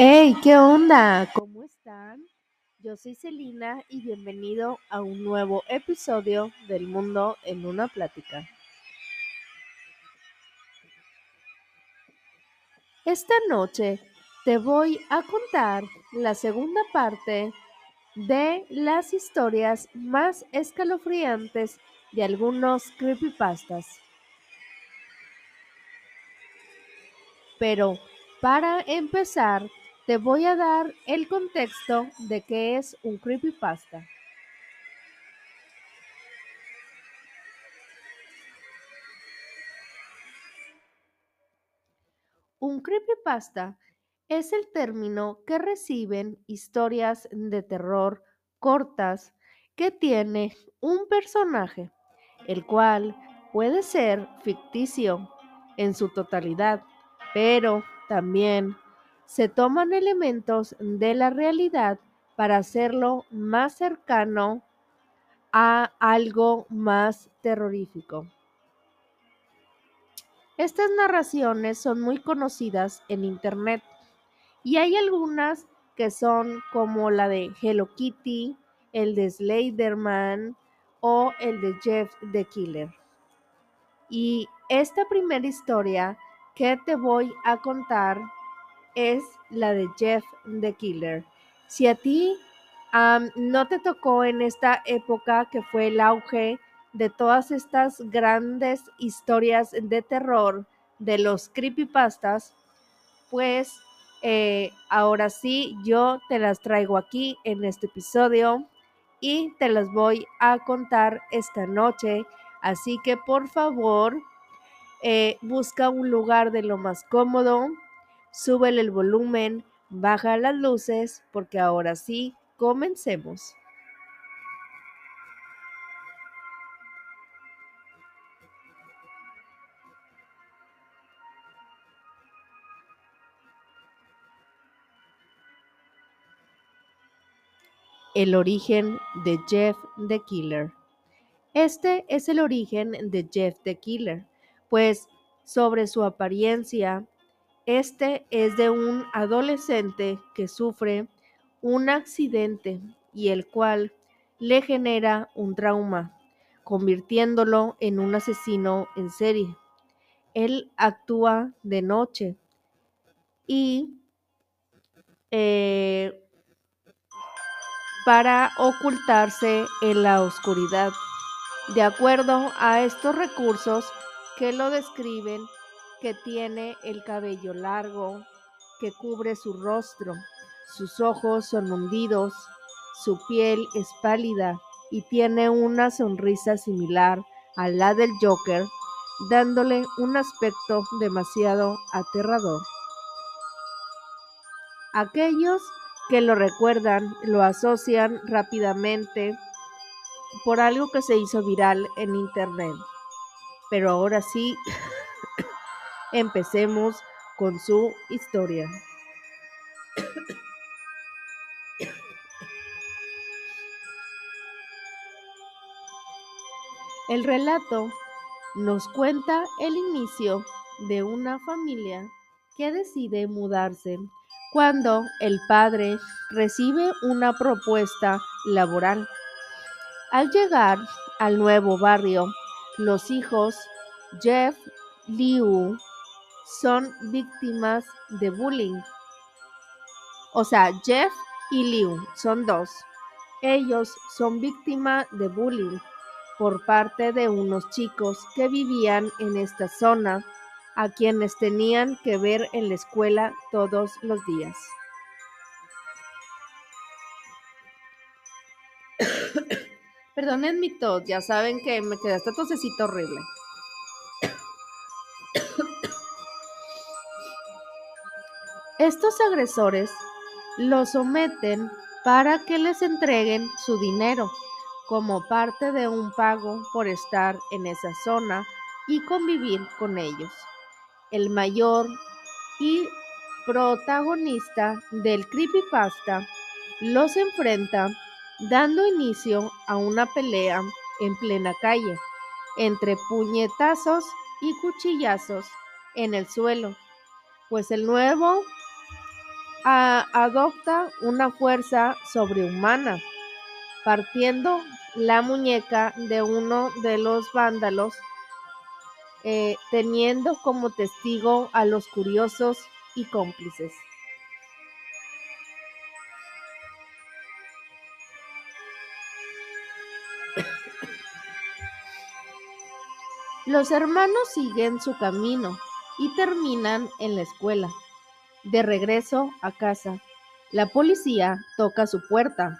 Hey, ¿qué onda? ¿Cómo están? Yo soy Celina y bienvenido a un nuevo episodio del Mundo en una Plática. Esta noche te voy a contar la segunda parte de las historias más escalofriantes de algunos creepypastas. Pero para empezar, te voy a dar el contexto de qué es un creepypasta. Un creepypasta es el término que reciben historias de terror cortas que tiene un personaje, el cual puede ser ficticio en su totalidad, pero también se toman elementos de la realidad para hacerlo más cercano a algo más terrorífico. Estas narraciones son muy conocidas en Internet y hay algunas que son como la de Hello Kitty, el de Slenderman o el de Jeff the Killer. Y esta primera historia que te voy a contar es la de Jeff the Killer. Si a ti no te tocó en esta época que fue el auge de todas estas grandes historias de terror de los creepypastas, pues eh, ahora sí yo te las traigo aquí en este episodio y te las voy a contar esta noche. Así que por favor, eh, busca un lugar de lo más cómodo, súbele el volumen, baja las luces, porque ahora sí, comencemos. El origen de Jeff the Killer. Este es el origen de Jeff the Killer, pues sobre su apariencia, este es de un adolescente que sufre un accidente y el cual le genera un trauma, convirtiéndolo en un asesino en serie. Él actúa de noche y eh, para ocultarse en la oscuridad. De acuerdo a estos recursos que lo describen, que tiene el cabello largo, que cubre su rostro, sus ojos son hundidos, su piel es pálida y tiene una sonrisa similar a la del Joker, dándole un aspecto demasiado aterrador. Aquellos que lo recuerdan lo asocian rápidamente por algo que se hizo viral en internet. Pero ahora sí, empecemos con su historia. El relato nos cuenta el inicio de una familia que decide mudarse cuando el padre recibe una propuesta laboral. Al llegar al nuevo barrio, los hijos Jeff Liu son víctimas de bullying. O sea, Jeff y Liu son dos. Ellos son víctimas de bullying por parte de unos chicos que vivían en esta zona a quienes tenían que ver en la escuela todos los días. Perdonen mi tos, ya saben que me queda esta tosecita horrible. Estos agresores los someten para que les entreguen su dinero como parte de un pago por estar en esa zona y convivir con ellos. El mayor y protagonista del creepypasta, los enfrenta dando inicio a una pelea en plena calle, entre puñetazos y cuchillazos en el suelo, pues el nuevo adopta una fuerza sobrehumana, partiendo la muñeca de uno de los vándalos, eh, teniendo como testigo a los curiosos y cómplices. Los hermanos siguen su camino y terminan en la escuela. De regreso a casa, la policía toca su puerta,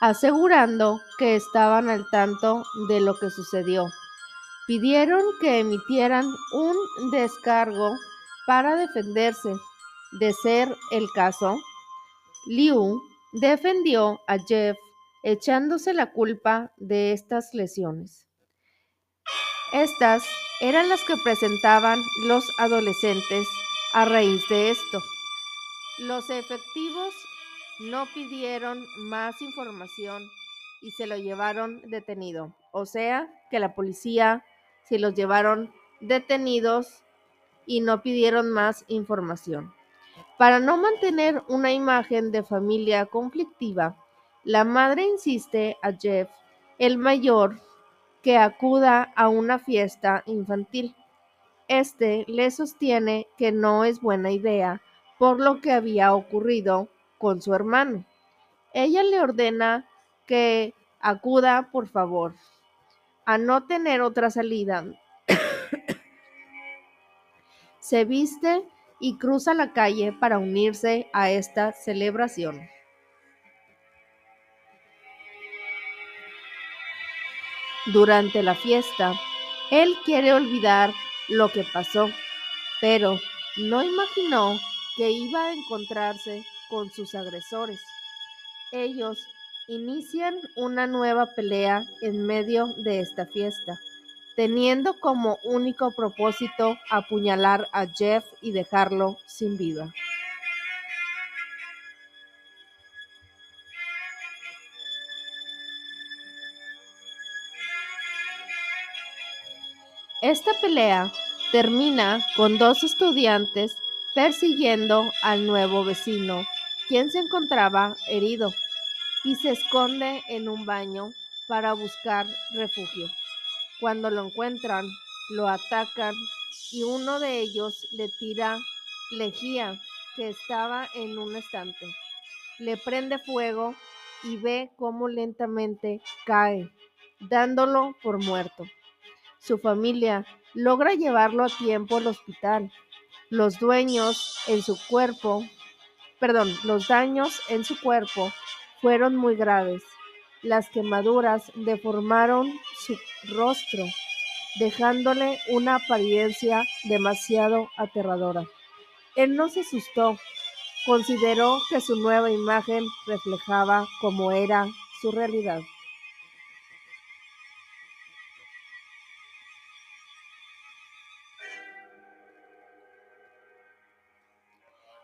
asegurando que estaban al tanto de lo que sucedió. Pidieron que emitieran un descargo para defenderse. De ser el caso, Liu defendió a Jeff echándose la culpa de estas lesiones. Estas eran las que presentaban los adolescentes a raíz de esto. Los efectivos no pidieron más información y se lo llevaron detenido. O sea, que la policía se los llevaron detenidos y no pidieron más información. Para no mantener una imagen de familia conflictiva, la madre insiste a Jeff, el mayor, que acuda a una fiesta infantil. Este le sostiene que no es buena idea por lo que había ocurrido con su hermano. Ella le ordena que acuda, por favor, a no tener otra salida. Se viste y cruza la calle para unirse a esta celebración. Durante la fiesta, él quiere olvidar lo que pasó, pero no imaginó que iba a encontrarse con sus agresores. Ellos inician una nueva pelea en medio de esta fiesta, teniendo como único propósito apuñalar a Jeff y dejarlo sin vida. Esta pelea termina con dos estudiantes persiguiendo al nuevo vecino, quien se encontraba herido, y se esconde en un baño para buscar refugio. Cuando lo encuentran, lo atacan y uno de ellos le tira lejía que estaba en un estante. Le prende fuego y ve cómo lentamente cae, dándolo por muerto. Su familia logra llevarlo a tiempo al hospital. Los dueños en su cuerpo, perdón, los daños en su cuerpo fueron muy graves. Las quemaduras deformaron su rostro, dejándole una apariencia demasiado aterradora. Él no se asustó, consideró que su nueva imagen reflejaba cómo era su realidad.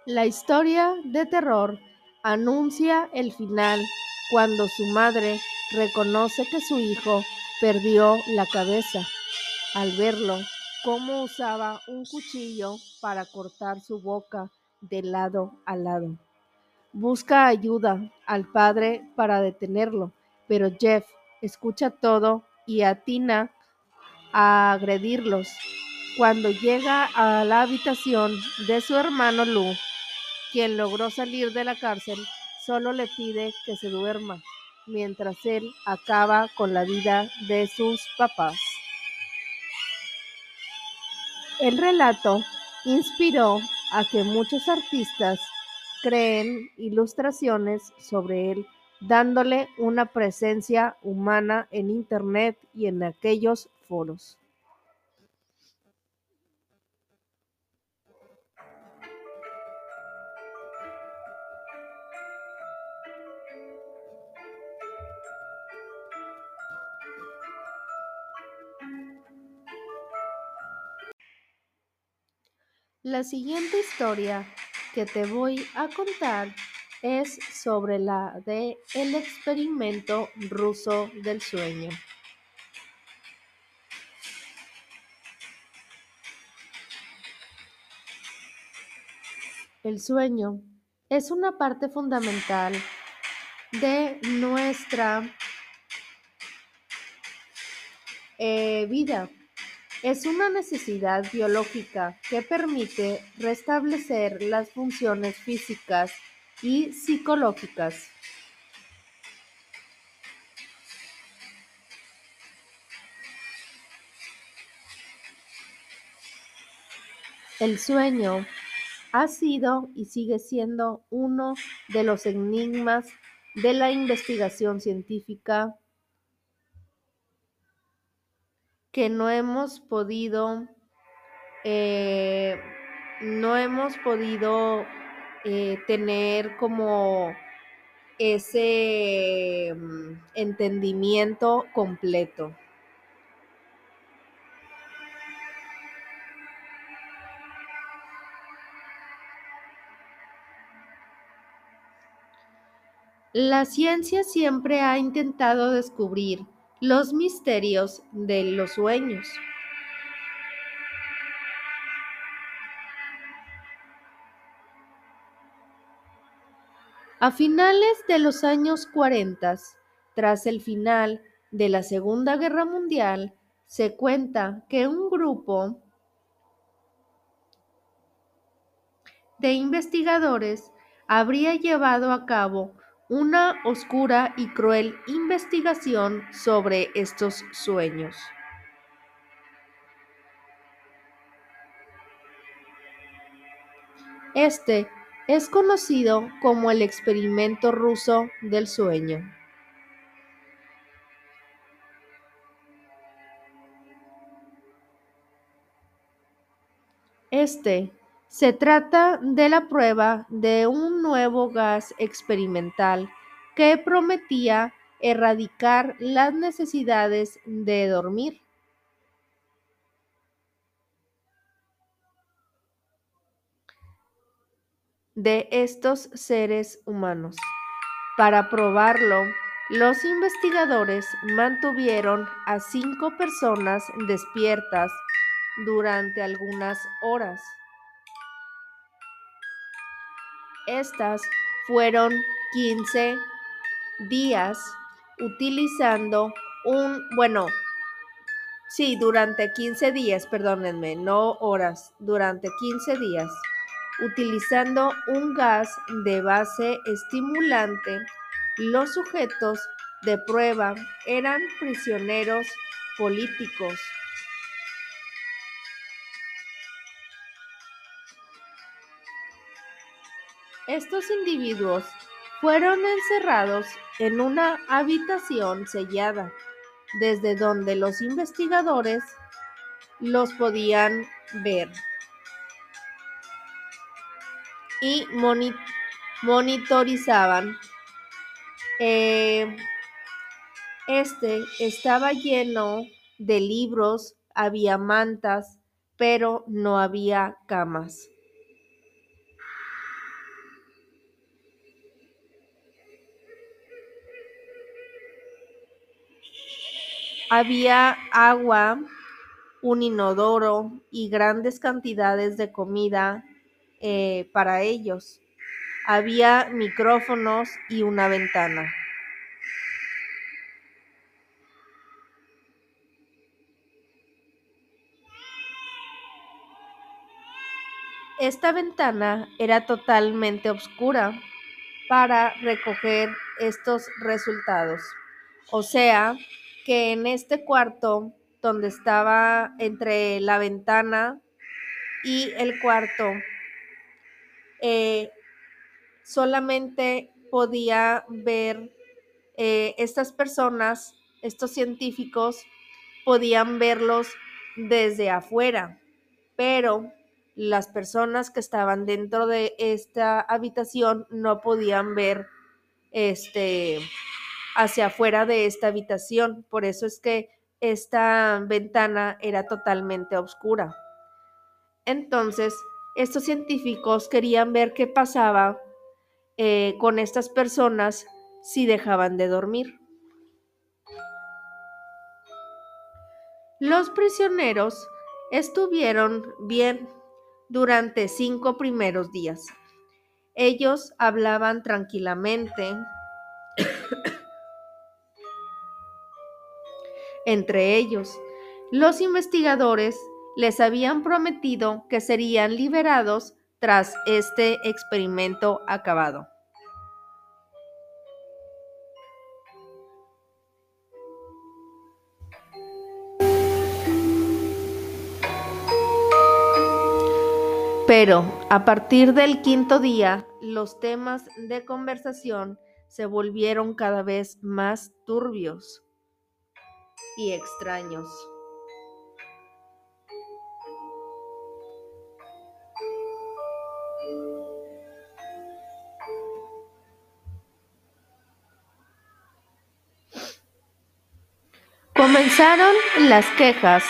La historia de terror anuncia el final cuando su madre reconoce que su hijo perdió la cabeza al verlo cómo usaba un cuchillo para cortar su boca de lado a lado. Busca ayuda al padre para detenerlo, pero Jeff escucha todo y atina a agredirlos. Cuando llega a la habitación de su hermano Lu, quien logró salir de la cárcel, solo le pide que se duerma, mientras él acaba con la vida de sus papás. El relato inspiró a que muchos artistas creen ilustraciones sobre él, dándole una presencia humana en Internet y en aquellos foros. La siguiente historia que te voy a contar es sobre la de el experimento ruso del sueño. El sueño es una parte fundamental de nuestra eh, vida. Es una necesidad biológica que permite restablecer las funciones físicas y psicológicas. El sueño ha sido y sigue siendo uno de los enigmas de la investigación científica que no hemos podido eh, no hemos podido eh, tener como ese mm, entendimiento completo. La ciencia siempre ha intentado descubrir los misterios de los sueños. A finales de los años 40, tras el final de la Segunda Guerra Mundial, se cuenta que un grupo de investigadores habría llevado a cabo una oscura y cruel investigación sobre estos sueños. Este es conocido como el experimento ruso del sueño. Este se trata de la prueba de un nuevo gas experimental que prometía erradicar las necesidades de dormir. de estos seres humanos. Para probarlo, los investigadores mantuvieron a cinco personas despiertas durante algunas horas. Estas fueron 15 días utilizando un, bueno, sí, durante 15 días, perdónenme, no horas, durante 15 días, utilizando un gas de base estimulante, los sujetos de prueba eran prisioneros políticos Estos individuos fueron encerrados en una habitación sellada, desde donde los investigadores los podían ver y monitorizaban. Eh, este estaba lleno de libros, había mantas, pero no había camas. Había agua, un inodoro y grandes cantidades de comida eh, para ellos. Había micrófonos y una ventana. Esta ventana era totalmente oscura para recoger estos resultados. O sea, que en este cuarto donde estaba entre la ventana y el cuarto, eh, solamente podía ver eh, estas personas, estos científicos, podían verlos desde afuera, pero las personas que estaban dentro de esta habitación no podían ver este hacia afuera de esta habitación. Por eso es que esta ventana era totalmente oscura. Entonces, estos científicos querían ver qué pasaba eh, con estas personas si dejaban de dormir. Los prisioneros estuvieron bien durante cinco primeros días. Ellos hablaban tranquilamente entre ellos. Los investigadores les habían prometido que serían liberados tras este experimento acabado. Pero a partir del quinto día, los temas de conversación se volvieron cada vez más turbios y extraños. Comenzaron las quejas.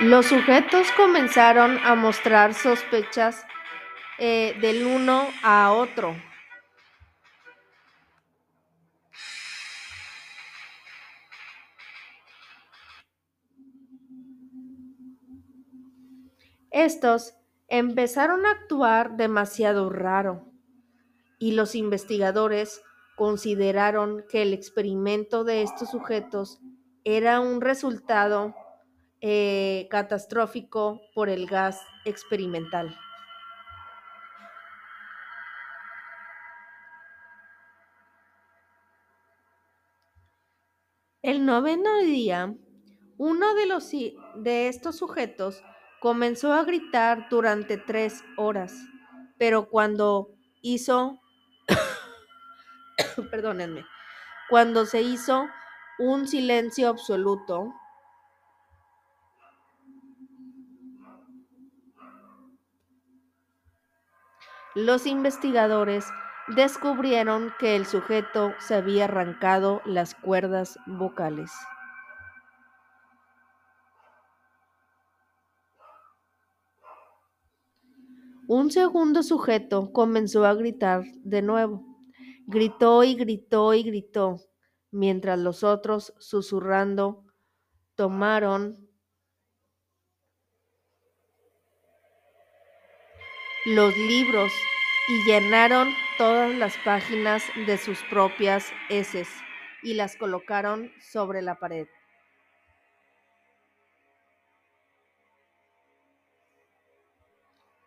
Los sujetos comenzaron a mostrar sospechas eh, del uno a otro. Estos empezaron a actuar demasiado raro y los investigadores consideraron que el experimento de estos sujetos era un resultado eh, catastrófico por el gas experimental. El noveno día, uno de, los, de estos sujetos comenzó a gritar durante tres horas, pero cuando hizo, perdónenme, cuando se hizo un silencio absoluto, los investigadores descubrieron que el sujeto se había arrancado las cuerdas vocales. Un segundo sujeto comenzó a gritar de nuevo. Gritó y gritó y gritó, mientras los otros, susurrando, tomaron los libros y llenaron todas las páginas de sus propias heces y las colocaron sobre la pared.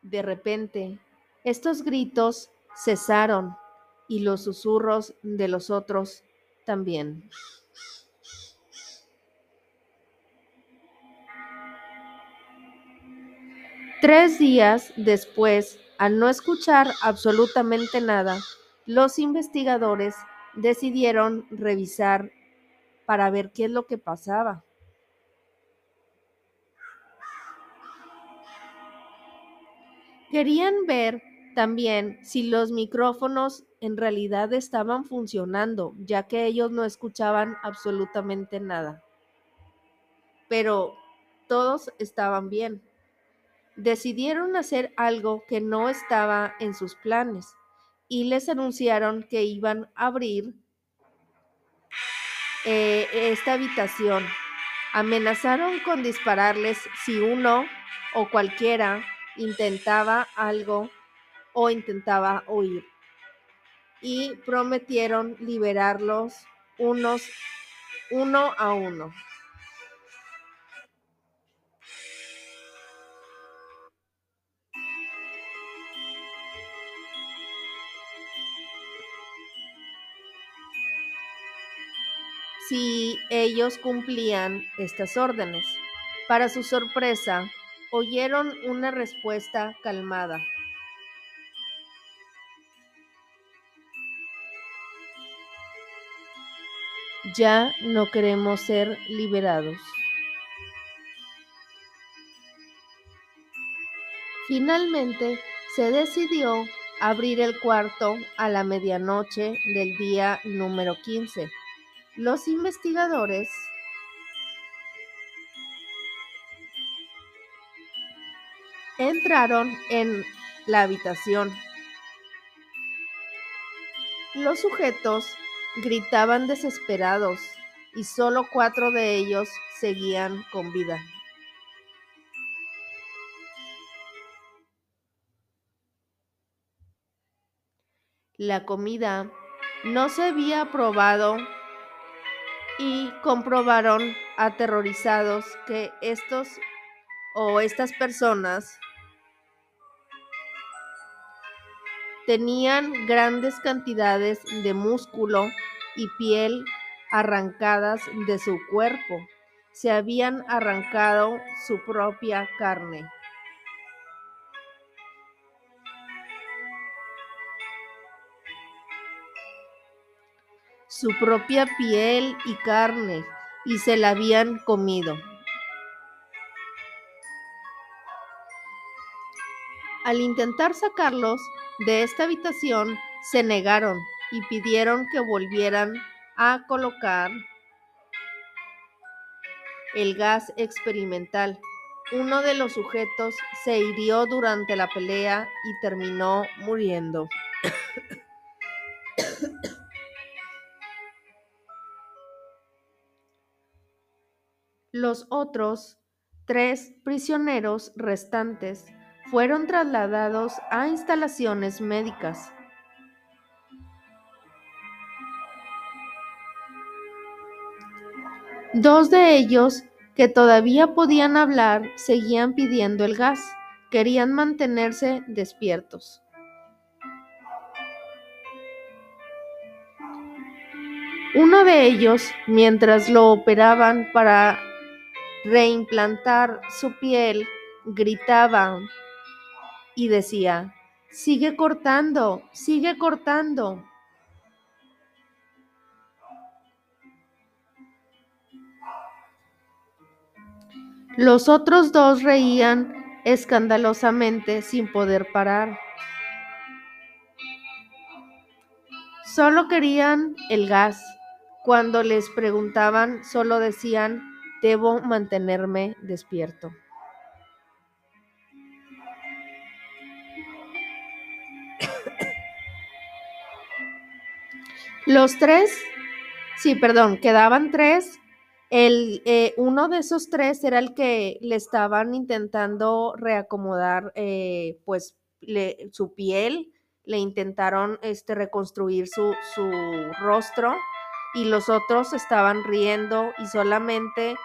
De repente, estos gritos cesaron y los susurros de los otros también. Tres días después, al no escuchar absolutamente nada, los investigadores decidieron revisar para ver qué es lo que pasaba. Querían ver también si los micrófonos en realidad estaban funcionando, ya que ellos no escuchaban absolutamente nada. Pero todos estaban bien. Decidieron hacer algo que no estaba en sus planes y les anunciaron que iban a abrir eh, esta habitación. Amenazaron con dispararles si uno o cualquiera intentaba algo o intentaba huir. Y prometieron liberarlos unos uno a uno. si ellos cumplían estas órdenes. Para su sorpresa, oyeron una respuesta calmada. Ya no queremos ser liberados. Finalmente, se decidió abrir el cuarto a la medianoche del día número 15. Los investigadores entraron en la habitación. Los sujetos gritaban desesperados y solo cuatro de ellos seguían con vida. la comida no se había probado y comprobaron aterrorizados que estos o estas personas tenían grandes cantidades de músculo y piel arrancadas de su cuerpo. Se habían arrancado su propia carne. su propia piel y carne y se la habían comido. Al intentar sacarlos de esta habitación, se negaron y pidieron que volvieran a colocar el gas experimental. Uno de los sujetos se hirió durante la pelea y terminó muriendo. Los otros tres prisioneros restantes fueron trasladados a instalaciones médicas. Dos de ellos, que todavía podían hablar, seguían pidiendo el gas. Querían mantenerse despiertos. Uno de ellos, mientras lo operaban para reimplantar su piel, gritaba y decía, sigue cortando, sigue cortando. Los otros dos reían escandalosamente sin poder parar. Solo querían el gas. Cuando les preguntaban, solo decían, Debo mantenerme despierto. Los tres, sí, perdón, quedaban tres. El, eh, uno de esos tres era el que le estaban intentando reacomodar, eh, pues, su piel, le intentaron este, reconstruir su, su rostro y los otros estaban riendo y solamente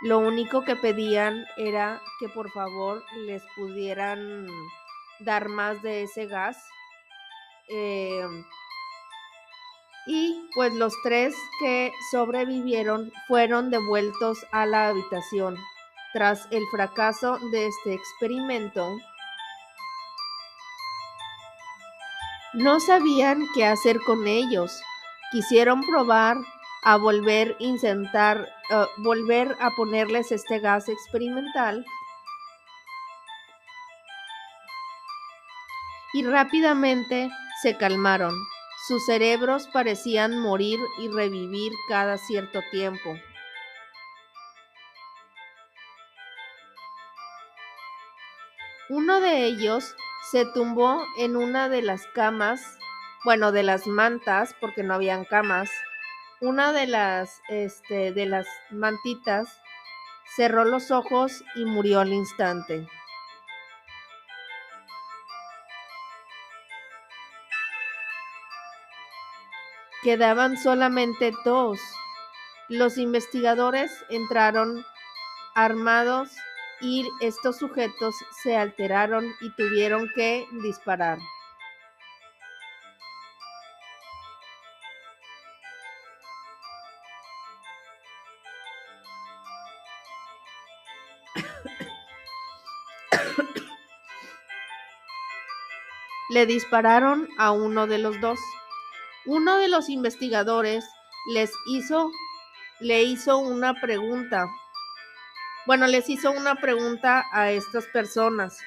lo único que pedían era que por favor les pudieran dar más de ese gas. Em, y pues los tres que sobrevivieron fueron devueltos a la habitación. Tras el fracaso de este experimento, no sabían qué hacer con ellos. Quisieron probar a volver a intentar, eh, volver a ponerles este gas experimental. Y rápidamente se calmaron. Sus cerebros parecían morir y revivir cada cierto tiempo. Uno de ellos se tumbó en una de las camas, bueno, de las mantas, porque no habían camas, una de las, este, de las mantitas cerró los ojos y murió al instante. Quedaban solamente dos. Los investigadores entraron armados y estos sujetos se alteraron y tuvieron que disparar. le dispararon a uno de los dos. Uno de los investigadores les hizo, le hizo una pregunta. Bueno, les hizo una pregunta a estas personas.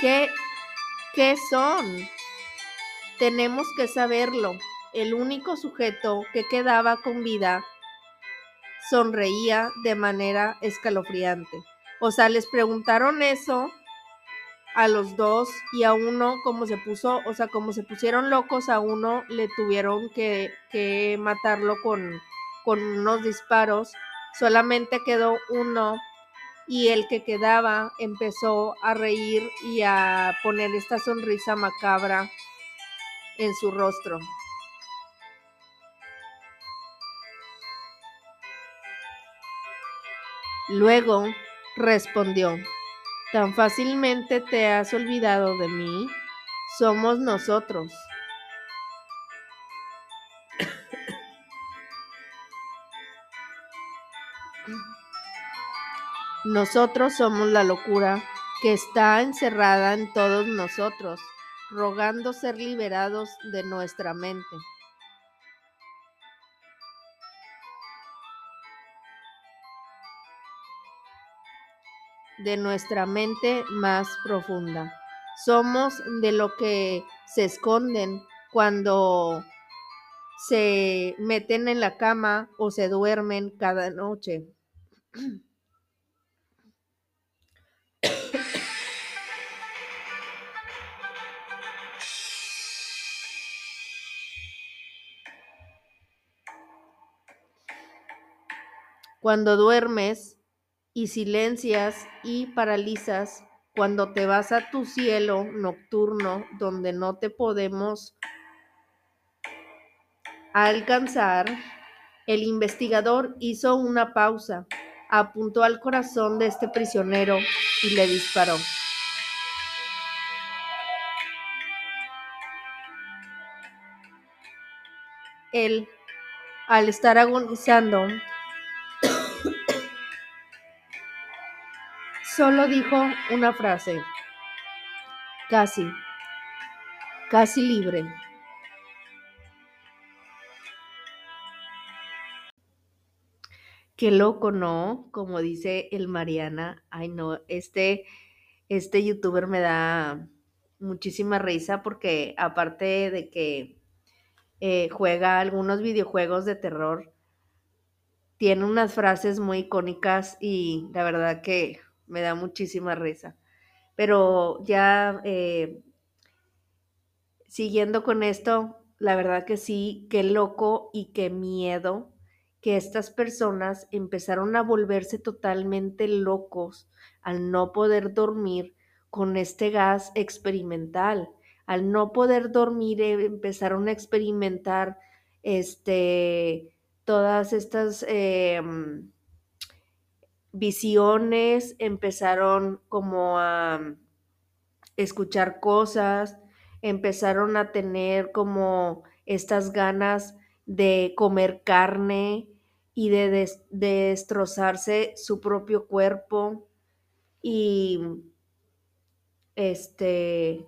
¿Qué, ¿Qué son? Tenemos que saberlo. El único sujeto que quedaba con vida sonreía de manera escalofriante. O sea, les preguntaron eso a los dos y a uno como se puso, o sea, como se pusieron locos, a uno le tuvieron que, matarlo con unos disparos. Solamente quedó uno y el que quedaba empezó a reír y a poner esta sonrisa macabra en su rostro. Luego respondió, ¿tan fácilmente te has olvidado de mí? Somos nosotros. Nosotros somos la locura que está encerrada en todos nosotros, rogando ser liberados de nuestra mente. De nuestra mente más profunda. Somos de lo que se esconden cuando se meten en la cama o se duermen cada noche. Cuando duermes y silencias y paralizas, cuando te vas a tu cielo nocturno donde no te podemos alcanzar, el investigador hizo una pausa, apuntó al corazón de este prisionero y le disparó. Él, al estar agonizando, solo dijo una frase, casi, casi libre. Qué loco, ¿no? Como dice el Mariana. Ay, no, este, este youtuber me da muchísima risa porque aparte de que eh, juega algunos videojuegos de terror, tiene unas frases muy icónicas y la verdad que me da muchísima risa. Pero ya eh, siguiendo con esto, la verdad que sí, qué loco y qué miedo que estas personas empezaron a volverse totalmente locos al no poder dormir con este gas experimental. Al no poder dormir eh, empezaron a experimentar este, todas estas em, visiones, empezaron como a escuchar cosas, empezaron a tener como estas ganas de comer carne y de, destrozarse su propio cuerpo y este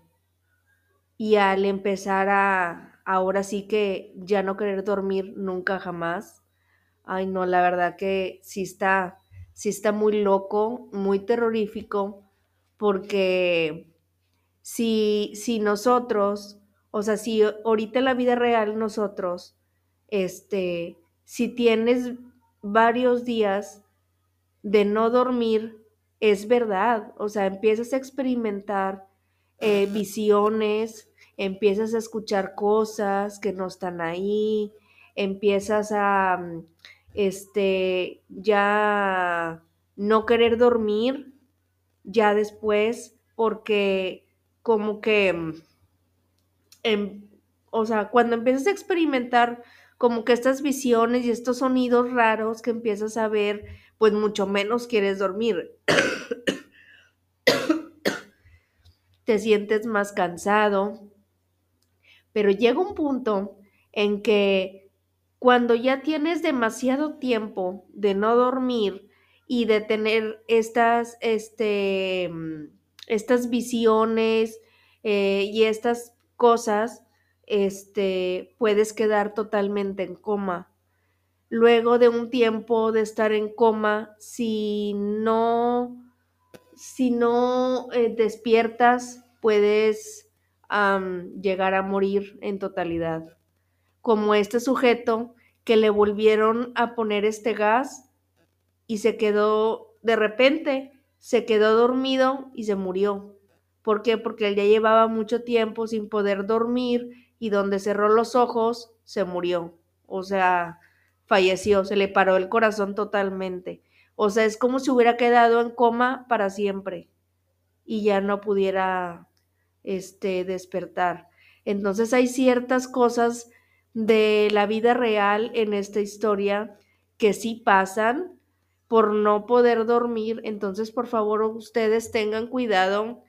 y al empezar a ahora sí que ya no querer dormir nunca jamás. Ay, no, la verdad que sí está sí está muy loco, muy terrorífico porque si si nosotros, o sea, si ahorita en la vida real nosotros este si tienes varios días de no dormir, es verdad, o sea, empiezas a experimentar eh, visiones, empiezas a escuchar cosas que no están ahí, empiezas a, mm, este, ya no querer dormir, ya después, porque como que, mm, em, o sea, cuando empiezas a experimentar como que estas visiones y estos sonidos raros que empiezas a ver, pues mucho menos quieres dormir. Te sientes más cansado, pero llega un punto en que cuando ya tienes demasiado tiempo de no dormir y de tener estas, este, mm, estas visiones eh, y estas cosas, este, puedes quedar totalmente en coma. Luego de un tiempo de estar en coma, si no, si no eh, despiertas, puedes llegar a morir en totalidad. Como este sujeto que le volvieron a poner este gas y se quedó, de repente, se quedó dormido y se murió. ¿Por qué? Porque él ya llevaba mucho tiempo sin poder dormir y donde cerró los ojos se murió, o sea, falleció, se le paró el corazón totalmente. O sea, es como si hubiera quedado en coma para siempre y ya no pudiera este, despertar. Entonces hay ciertas cosas de la vida real en esta historia que sí pasan por no poder dormir. Entonces, por favor, ustedes tengan cuidado.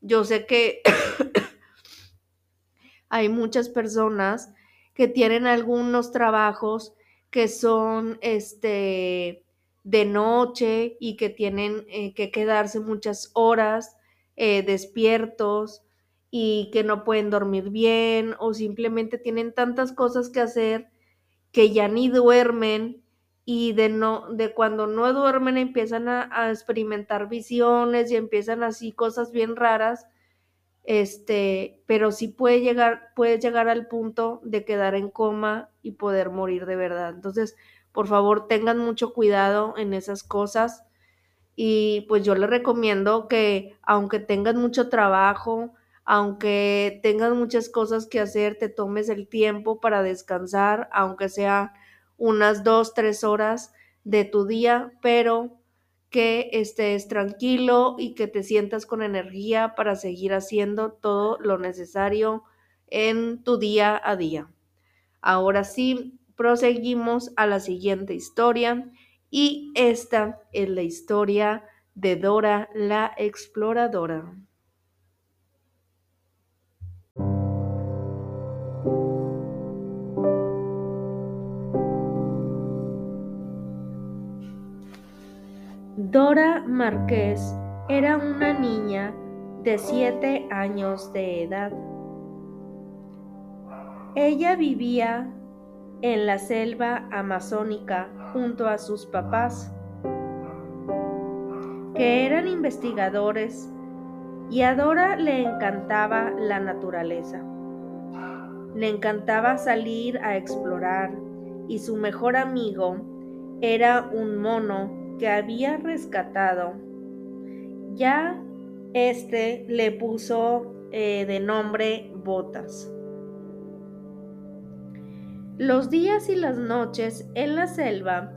Yo sé que hay muchas personas que tienen algunos trabajos que son este de noche y que tienen eh, que quedarse muchas horas eh, despiertos y que no pueden dormir bien o simplemente tienen tantas cosas que hacer que ya ni duermen y de no de cuando no duermen empiezan a, experimentar visiones y empiezan así cosas bien raras este, pero sí puede llegar, puede llegar al punto de quedar en coma y poder morir de verdad. Entonces, por favor, tengan mucho cuidado en esas cosas y pues yo les recomiendo que aunque tengan mucho trabajo, aunque tengas muchas cosas que hacer, te tomes el tiempo para descansar, aunque sea unas dos, tres horas de tu día, pero que estés tranquilo y que te sientas con energía para seguir haciendo todo lo necesario en tu día a día. Ahora sí, proseguimos a la siguiente historia y esta es la historia de Dora la exploradora. Dora Márquez era una niña de siete años de edad. Ella vivía en la selva amazónica junto a sus papás, que eran investigadores, y a Dora le encantaba la naturaleza. Le encantaba salir a explorar y su mejor amigo era un mono que había rescatado. Ya este le puso eh, de nombre Botas. Los días y las noches en la selva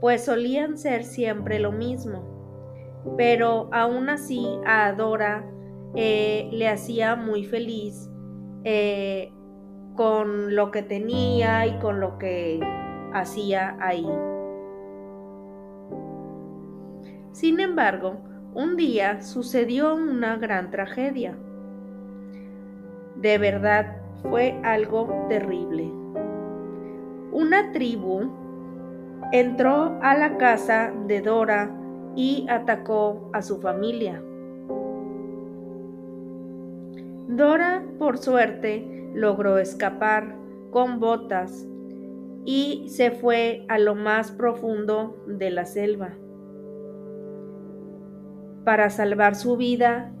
pues solían ser siempre lo mismo, pero aún así a Dora eh, le hacía muy feliz eh, con lo que tenía y con lo que hacía ahí. Sin embargo, un día sucedió una gran tragedia. De verdad fue algo terrible. Una tribu entró a la casa de Dora y atacó a su familia. Dora, por suerte, logró escapar con botas y se fue a lo más profundo de la selva para salvar su vida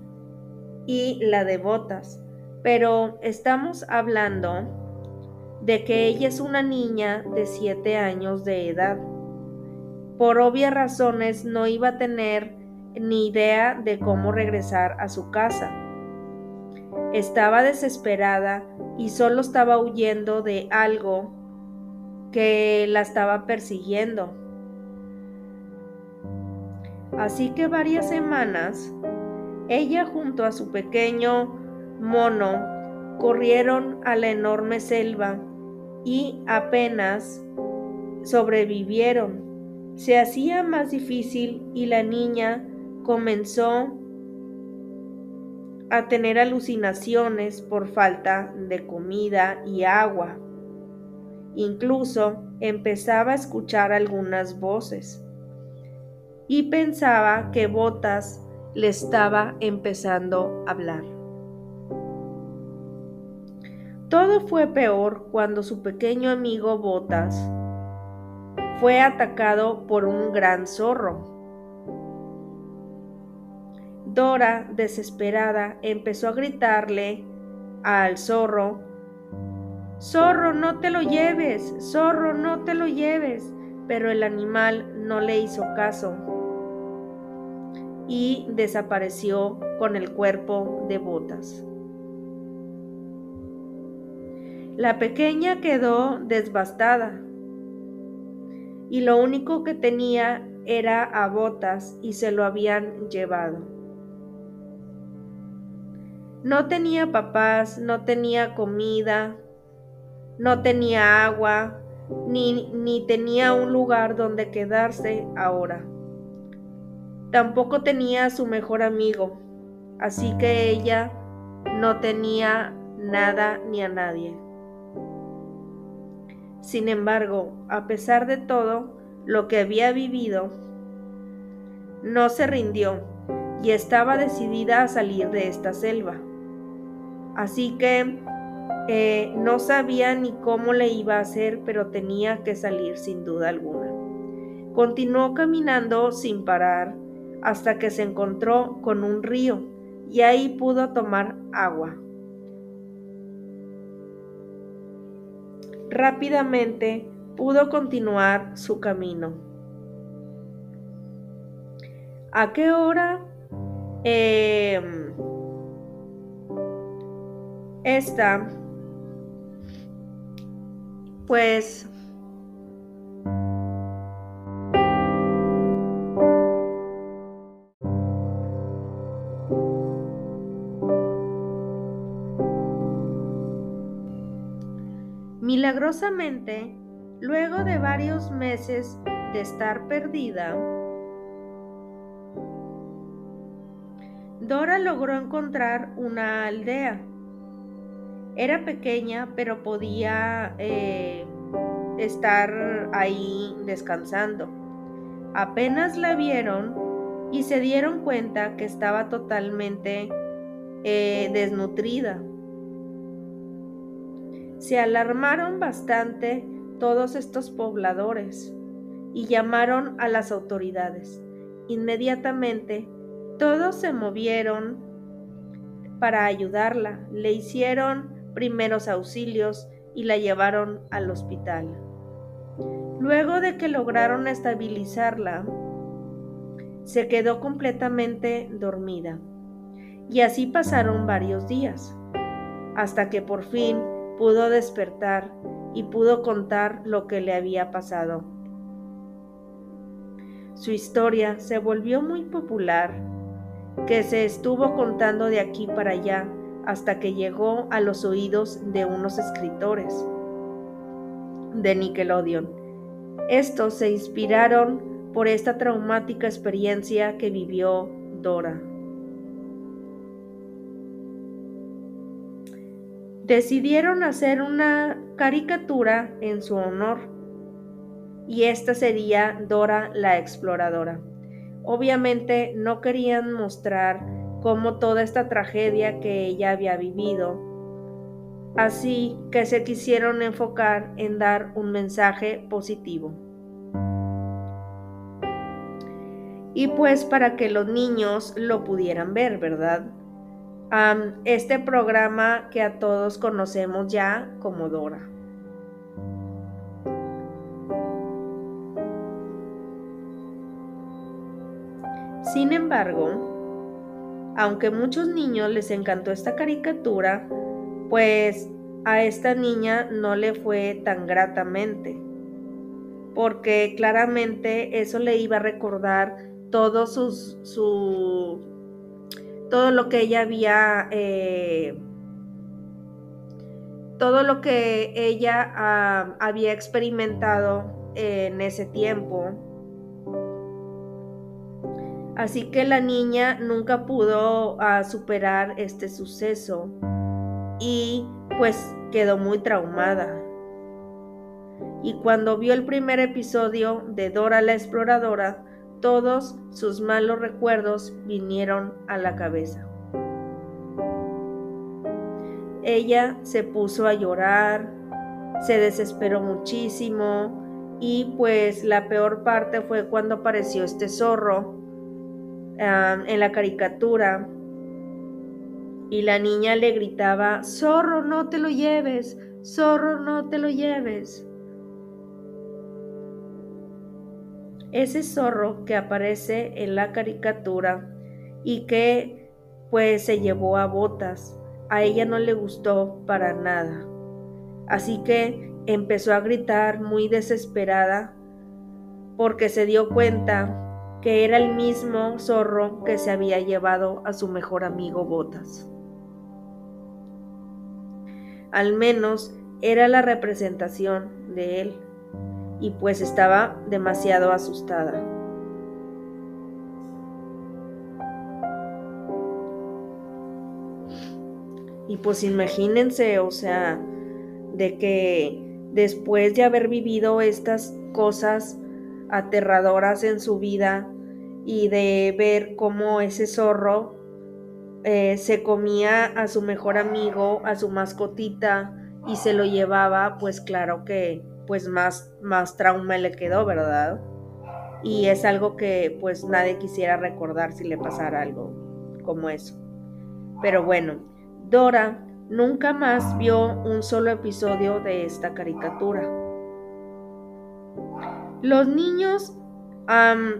y la de Botas. Pero estamos hablando de que ella es una niña de 7 años de edad. Por obvias razones no iba a tener ni idea de cómo regresar a su casa. Estaba desesperada y solo estaba huyendo de algo que la estaba persiguiendo. Así que varias semanas, ella junto a su pequeño mono corrieron a la enorme selva y apenas sobrevivieron. Se hacía más difícil y la niña comenzó a tener alucinaciones por falta de comida y agua. Incluso empezaba a escuchar algunas voces y pensaba que Botas le estaba empezando a hablar. Todo fue peor cuando su pequeño amigo Botas fue atacado por un gran zorro. Dora, desesperada, empezó a gritarle al zorro, Zorro, no te lo lleves, zorro, no te lo lleves, pero el animal no le hizo caso y desapareció con el cuerpo de Botas. La pequeña quedó desbastada y lo único que tenía era a botas y se lo habían llevado. No tenía papás, no tenía comida, no tenía agua, ni, ni tenía un lugar donde quedarse ahora. Tampoco tenía a su mejor amigo, así que ella no tenía nada ni a nadie. Sin embargo, a pesar de todo lo que había vivido, no se rindió y estaba decidida a salir de esta selva. Así que eh, no sabía ni cómo le iba a hacer, pero tenía que salir sin duda alguna. Continuó caminando sin parar hasta que se encontró con un río y ahí pudo tomar agua. Rápidamente pudo continuar su camino. ¿A qué hora? Em, esta, pues Milagrosamente, luego de varios meses de estar perdida, Dora logró encontrar una aldea. Era pequeña, pero podía eh, estar ahí descansando. Apenas la vieron y se dieron cuenta que estaba totalmente eh, desnutrida. Se alarmaron bastante todos estos pobladores y llamaron a las autoridades. Inmediatamente todos se movieron para ayudarla, le hicieron primeros auxilios y la llevaron al hospital. Luego de que lograron estabilizarla, se quedó completamente dormida. Y así pasaron varios días, hasta que por fin pudo despertar y pudo contar lo que le había pasado. Su historia se volvió muy popular, que se estuvo contando de aquí para allá hasta que llegó a los oídos de unos escritores de Nickelodeon. Estos se inspiraron por esta traumática experiencia que vivió Dora. decidieron hacer una caricatura en su honor y esta sería Dora la exploradora. Obviamente no querían mostrar cómo toda esta tragedia que ella había vivido, así que se quisieron enfocar en dar un mensaje positivo. Y pues para que los niños lo pudieran ver, ¿verdad? este programa que a todos conocemos ya como Dora. Sin embargo, aunque a muchos niños les encantó esta caricatura, pues a esta niña no le fue tan gratamente, porque claramente eso le iba a recordar todos sus, su, todo lo que ella había, eh, todo lo que ella ah, había experimentado en ese tiempo. Así que la niña nunca pudo ah, superar este suceso y pues quedó muy traumada. Y cuando vio el primer episodio de Dora la Exploradora, todos sus malos recuerdos vinieron a la cabeza. Ella se puso a llorar, se desesperó muchísimo y pues la peor parte fue cuando apareció este zorro en la caricatura y la niña le gritaba, zorro, no te lo lleves, zorro, no te lo lleves. ese zorro que aparece en la caricatura y que pues se llevó a botas. A ella no le gustó para nada. Así que empezó a gritar muy desesperada porque se dio cuenta que era el mismo zorro que se había llevado a su mejor amigo Botas. Al menos era la representación de él, y pues estaba demasiado asustada. Y pues imagínense, o sea, de que después de haber vivido estas cosas aterradoras en su vida y de ver cómo ese zorro eh, se comía a su mejor amigo, a su mascotita y se lo llevaba, pues claro que pues más, más trauma le quedó, ¿verdad? Y es algo que pues nadie quisiera recordar si le pasara algo como eso. Pero bueno, Dora nunca más vio un solo episodio de esta caricatura. Los niños,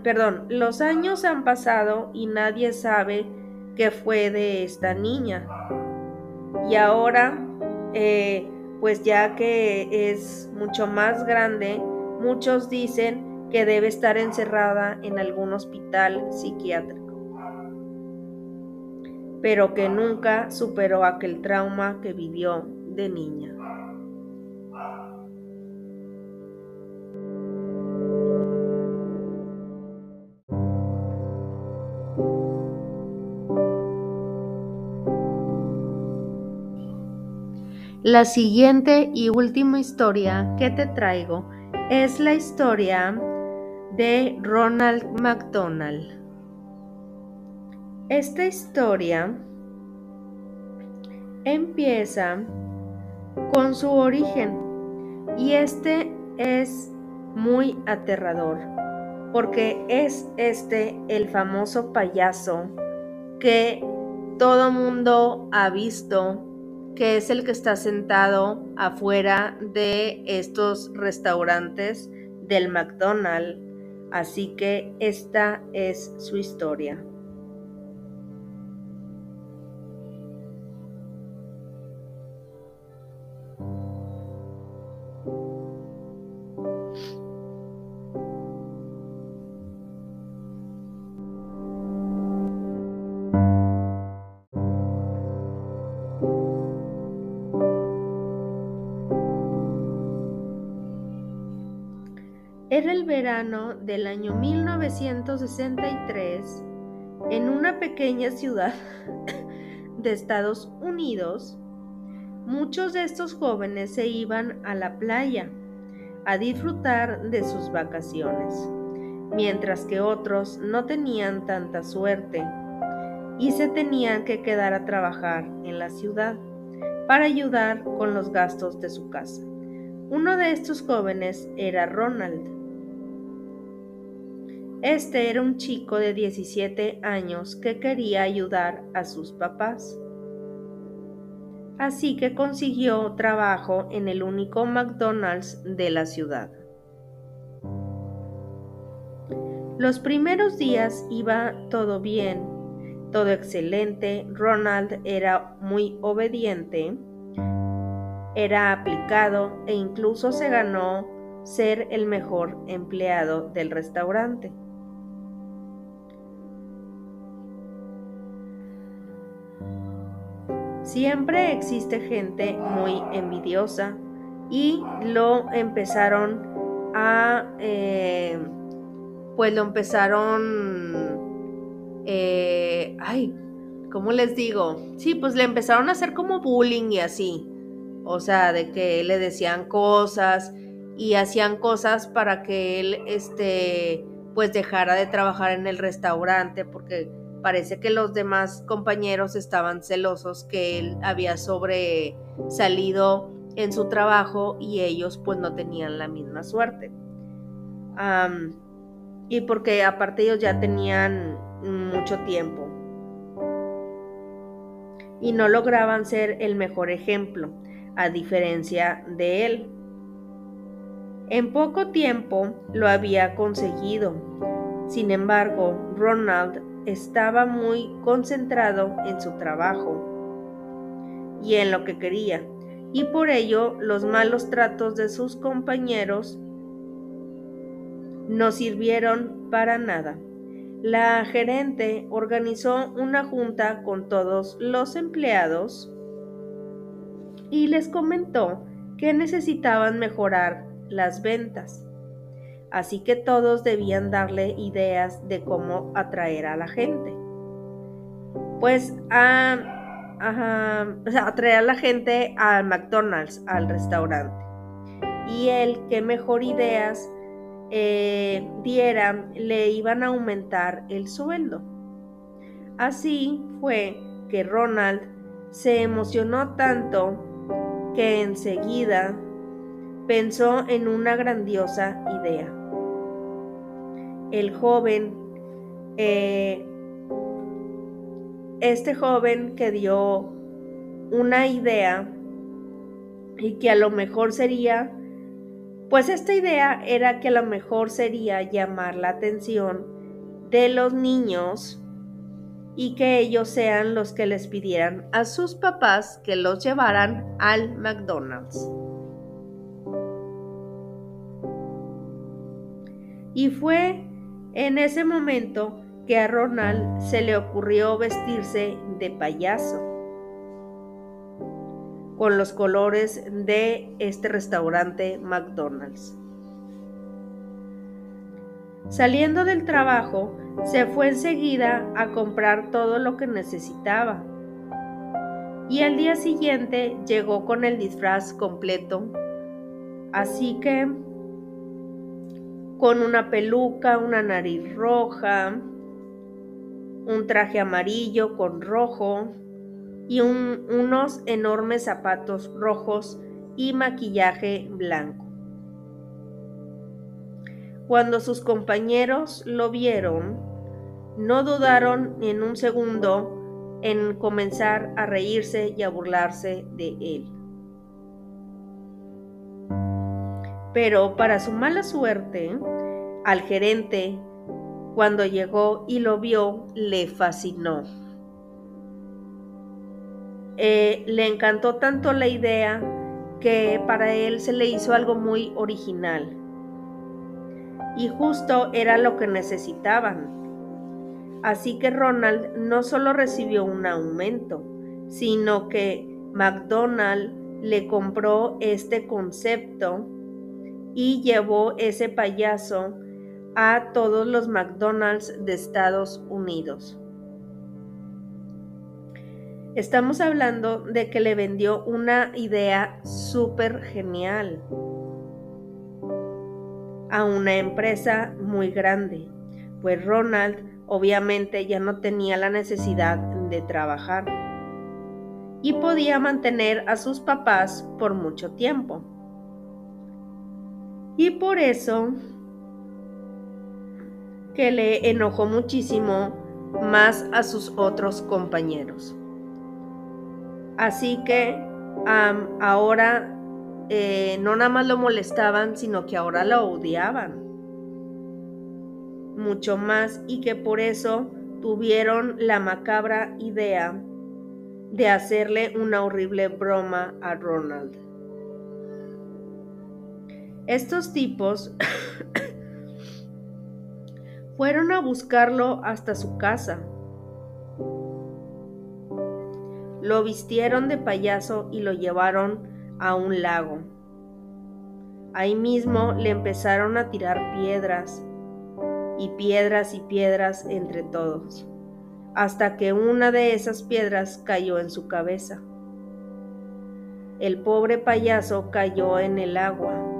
perdón, los años han pasado y nadie sabe qué fue de esta niña. Y ahora, eh, pues ya que es mucho más grande, muchos dicen que debe estar encerrada en algún hospital psiquiátrico pero que nunca superó aquel trauma que vivió de niña. La siguiente y última historia que te traigo es la historia de Ronald McDonald. Esta historia empieza con su origen y este es muy aterrador porque es este el famoso payaso que todo mundo ha visto que es el que está sentado afuera de estos restaurantes del McDonald's. Así que esta es su historia. Del año 1963 en una pequeña ciudad de Estados Unidos. Muchos de estos jóvenes se iban a la playa a disfrutar de sus vacaciones, mientras que otros no tenían tanta suerte y se tenían que quedar a trabajar en la ciudad para ayudar con los gastos de su casa. Uno de estos jóvenes era Ronald, este era un chico de 17 años que quería ayudar a sus papás. Así que consiguió trabajo en el único McDonald's de la ciudad. Los primeros días iba todo bien, todo excelente. Ronald era muy obediente, era aplicado e incluso se ganó ser el mejor empleado del restaurante. Siempre existe gente muy envidiosa y lo empezaron a, eh, pues lo empezaron, eh, ay, ¿cómo les digo? Sí, pues le empezaron a hacer como bullying y así. O sea, de que le decían cosas y hacían cosas para que él, este, pues dejara de trabajar en el restaurante porque Parece que los demás compañeros estaban celosos que él había sobresalido en su trabajo y ellos pues no tenían la misma suerte. y porque aparte ellos ya tenían mucho tiempo y no lograban ser el mejor ejemplo, a diferencia de él. En poco tiempo lo había conseguido. Sin embargo, Ronald estaba muy concentrado en su trabajo y en lo que quería, y por ello los malos tratos de sus compañeros no sirvieron para nada. La gerente organizó una junta con todos los empleados y les comentó que necesitaban mejorar las ventas. Así que todos debían darle ideas de cómo atraer a la gente. Pues a, atraer a la gente al McDonald's, al restaurante. Y el que mejor ideas eh, diera, le iban a aumentar el sueldo. Así fue que Ronald se emocionó tanto que enseguida pensó en una grandiosa idea. El joven, eh, este joven que dio una idea y que a lo mejor sería, pues esta idea era que a lo mejor sería llamar la atención de los niños y que ellos sean los que les pidieran a sus papás que los llevaran al McDonald's. Y fue en ese momento que a Ronald se le ocurrió vestirse de payaso con los colores de este restaurante McDonald's. Saliendo del trabajo, se fue enseguida a comprar todo lo que necesitaba. Y al día siguiente llegó con el disfraz completo. Así que con una peluca, una nariz roja, un traje amarillo con rojo y unos enormes zapatos rojos y maquillaje blanco. Cuando sus compañeros lo vieron, no dudaron ni en un segundo en comenzar a reírse y a burlarse de él. Pero para su mala suerte, al gerente, cuando llegó y lo vio, le fascinó. Eh, le encantó tanto la idea que para él se le hizo algo muy original. Y justo era lo que necesitaban. Así que Ronald no solo recibió un aumento, sino que McDonald le compró este concepto y llevó ese payaso a todos los McDonald's de Estados Unidos. Estamos hablando de que le vendió una idea súper genial a una empresa muy grande, pues Ronald obviamente ya no tenía la necesidad de trabajar y podía mantener a sus papás por mucho tiempo. Y por eso que le enojó muchísimo más a sus otros compañeros. Así que ahora eh, no nada más lo molestaban, sino que ahora lo odiaban. Mucho más y que por eso tuvieron la macabra idea de hacerle una horrible broma a Ronald. Estos tipos fueron a buscarlo hasta su casa. Lo vistieron de payaso y lo llevaron a un lago. Ahí mismo le empezaron a tirar piedras y piedras y piedras entre todos, hasta que una de esas piedras cayó en su cabeza. El pobre payaso cayó en el agua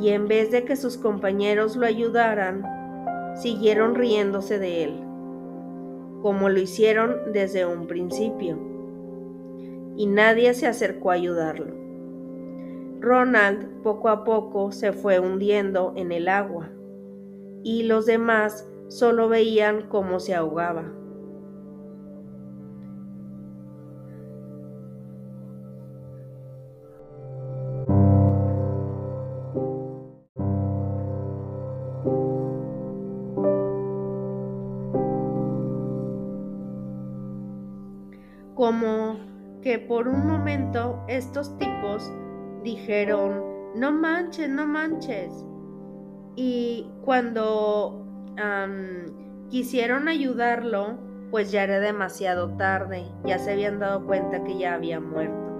y en vez de que sus compañeros lo ayudaran, siguieron riéndose de él, como lo hicieron desde un principio, y nadie se acercó a ayudarlo. Ronald poco a poco se fue hundiendo en el agua, y los demás solo veían cómo se ahogaba. Por un momento estos tipos dijeron, no manches, no manches. Y cuando quisieron ayudarlo, pues ya era demasiado tarde, ya se habían dado cuenta que ya había muerto.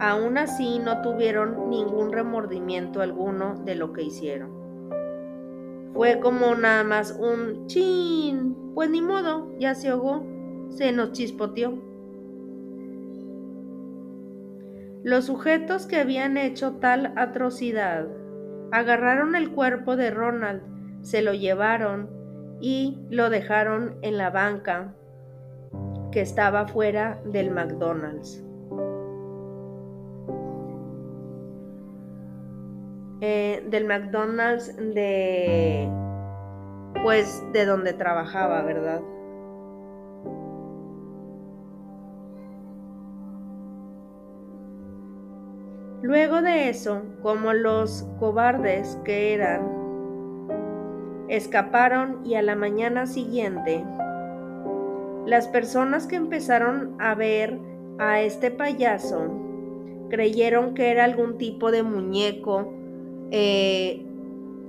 Aún así no tuvieron ningún remordimiento alguno de lo que hicieron. Fue como nada más un chin, pues ni modo, ya se ahogó, se nos chispoteó. Los sujetos que habían hecho tal atrocidad agarraron el cuerpo de Ronald, se lo llevaron y lo dejaron en la banca que estaba fuera del McDonald's. Eh, del McDonald's de pues de donde trabajaba, ¿verdad? Luego de eso, como los cobardes que eran, escaparon y a la mañana siguiente, las personas que empezaron a ver a este payaso creyeron que era algún tipo de muñeco eh,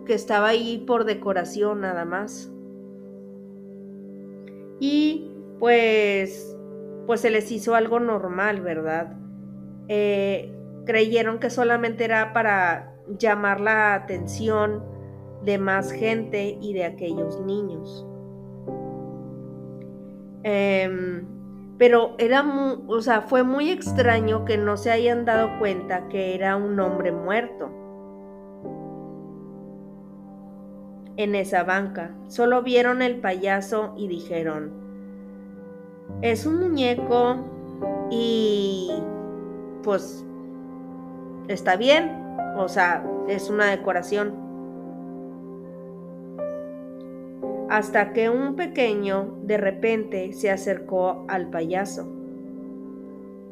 que estaba ahí por decoración nada más. Y pues, pues se les hizo algo normal, ¿verdad? Eh, creyeron que solamente era para llamar la atención de más gente y de aquellos niños. Em, pero era o sea, fue muy extraño que no se hayan dado cuenta que era un hombre muerto. en esa banca. Solo vieron el payaso y dijeron, es un muñeco y pues está bien, o sea, es una decoración. Hasta que un pequeño de repente se acercó al payaso.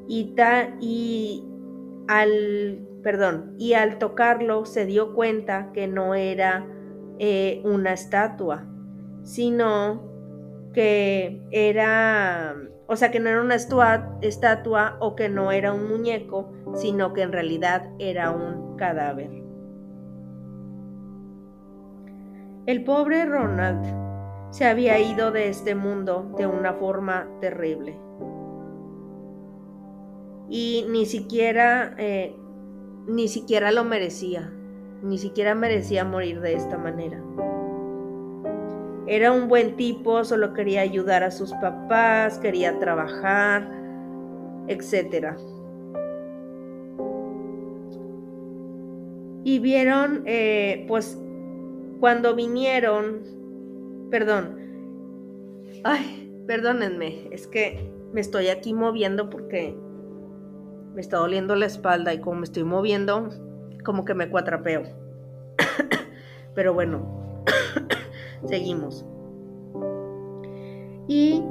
Y, y al, perdón, y al tocarlo se dio cuenta que no era eh, una estatua, sino que era, o sea, que no era una estatua o que no era un muñeco, sino que en realidad era un cadáver. El pobre Ronald se había ido de este mundo de una forma terrible. Y ni siquiera, eh, ni siquiera lo merecía ni siquiera merecía morir de esta manera. Era un buen tipo, solo quería ayudar a sus papás, quería trabajar, etc. Y vieron, eh, pues, cuando vinieron, perdón, ay, perdónenme, es que me estoy aquí moviendo porque me está doliendo la espalda y como me estoy moviendo, como que me cuatrapeo. Pero bueno, seguimos. Y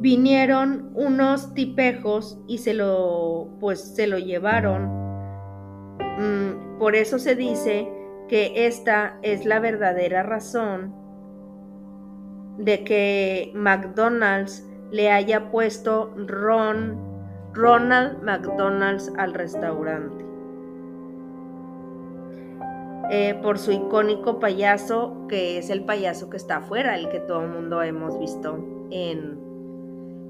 vinieron unos tipejos y se lo, pues se lo llevaron. Mm, por eso se dice que esta es la verdadera razón de que McDonald's le haya puesto Ron, Ronald McDonald's al restaurante. Eh, por su icónico payaso, que es el payaso que está afuera, el que todo el mundo hemos visto en,